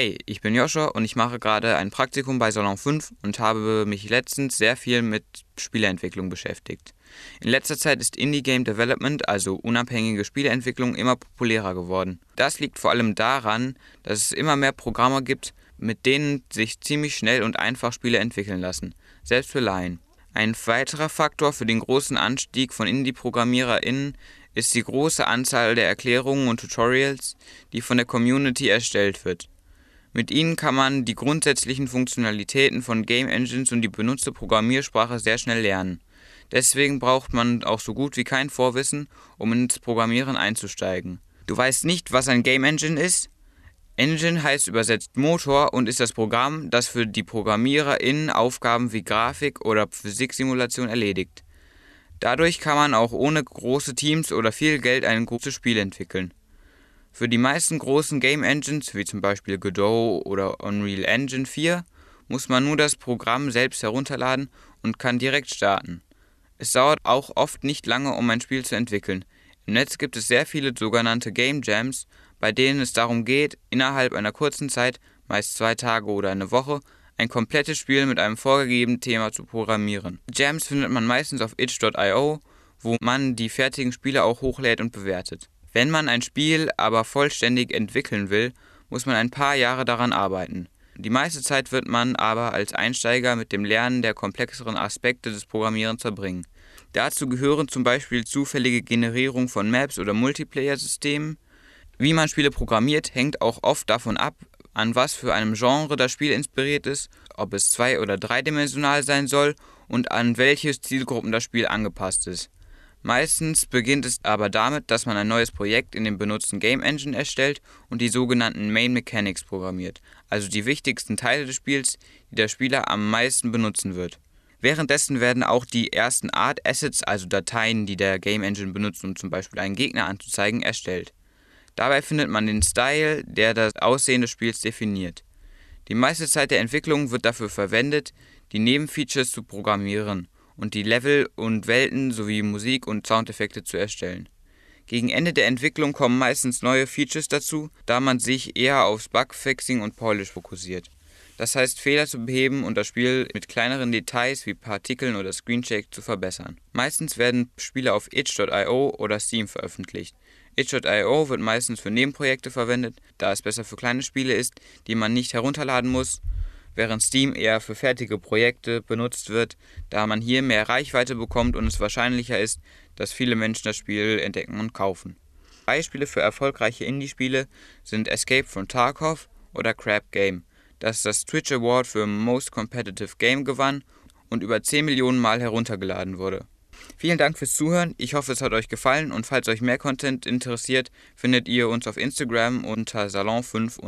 Hey, ich bin Joshua und ich mache gerade ein Praktikum bei Salon 5 und habe mich letztens sehr viel mit Spieleentwicklung beschäftigt. In letzter Zeit ist Indie Game Development, also unabhängige Spieleentwicklung, immer populärer geworden. Das liegt vor allem daran, dass es immer mehr Programme gibt, mit denen sich ziemlich schnell und einfach Spiele entwickeln lassen, selbst für Laien. Ein weiterer Faktor für den großen Anstieg von Indie-ProgrammiererInnen ist die große Anzahl der Erklärungen und Tutorials, die von der Community erstellt wird. Mit ihnen kann man die grundsätzlichen Funktionalitäten von Game Engines und die benutzte Programmiersprache sehr schnell lernen. Deswegen braucht man auch so gut wie kein Vorwissen, um ins Programmieren einzusteigen. Du weißt nicht, was ein Game Engine ist? Engine heißt übersetzt Motor und ist das Programm, das für die ProgrammiererInnen Aufgaben wie Grafik oder Physiksimulation erledigt. Dadurch kann man auch ohne große Teams oder viel Geld ein gutes Spiel entwickeln. Für die meisten großen Game Engines, wie zum Beispiel Godot oder Unreal Engine 4, muss man nur das Programm selbst herunterladen und kann direkt starten. Es dauert auch oft nicht lange, um ein Spiel zu entwickeln. Im Netz gibt es sehr viele sogenannte Game Jams, bei denen es darum geht, innerhalb einer kurzen Zeit, meist zwei Tage oder eine Woche, ein komplettes Spiel mit einem vorgegebenen Thema zu programmieren. Jams findet man meistens auf itch.io, wo man die fertigen Spiele auch hochlädt und bewertet. Wenn man ein Spiel aber vollständig entwickeln will, muss man ein paar Jahre daran arbeiten. Die meiste Zeit wird man aber als Einsteiger mit dem Lernen der komplexeren Aspekte des Programmierens verbringen. Dazu gehören zum Beispiel zufällige Generierung von Maps oder Multiplayer-Systemen. Wie man Spiele programmiert, hängt auch oft davon ab, an was für einem Genre das Spiel inspiriert ist, ob es zwei- oder dreidimensional sein soll und an welche Zielgruppen das Spiel angepasst ist. Meistens beginnt es aber damit, dass man ein neues Projekt in dem benutzten Game Engine erstellt und die sogenannten Main Mechanics programmiert, also die wichtigsten Teile des Spiels, die der Spieler am meisten benutzen wird. Währenddessen werden auch die ersten Art Assets, also Dateien, die der Game Engine benutzt, um zum Beispiel einen Gegner anzuzeigen, erstellt. Dabei findet man den Style, der das Aussehen des Spiels definiert. Die meiste Zeit der Entwicklung wird dafür verwendet, die Nebenfeatures zu programmieren und die Level und Welten sowie Musik und Soundeffekte zu erstellen. Gegen Ende der Entwicklung kommen meistens neue Features dazu, da man sich eher aufs Bugfixing und Polish fokussiert. Das heißt, Fehler zu beheben und das Spiel mit kleineren Details wie Partikeln oder Screenshake zu verbessern. Meistens werden Spiele auf itch.io oder Steam veröffentlicht. itch.io wird meistens für Nebenprojekte verwendet, da es besser für kleine Spiele ist, die man nicht herunterladen muss während Steam eher für fertige Projekte benutzt wird, da man hier mehr Reichweite bekommt und es wahrscheinlicher ist, dass viele Menschen das Spiel entdecken und kaufen. Beispiele für erfolgreiche Indie-Spiele sind Escape from Tarkov oder Crab Game, das das Twitch Award für Most Competitive Game gewann und über 10 Millionen Mal heruntergeladen wurde. Vielen Dank fürs Zuhören, ich hoffe es hat euch gefallen und falls euch mehr Content interessiert, findet ihr uns auf Instagram unter Salon5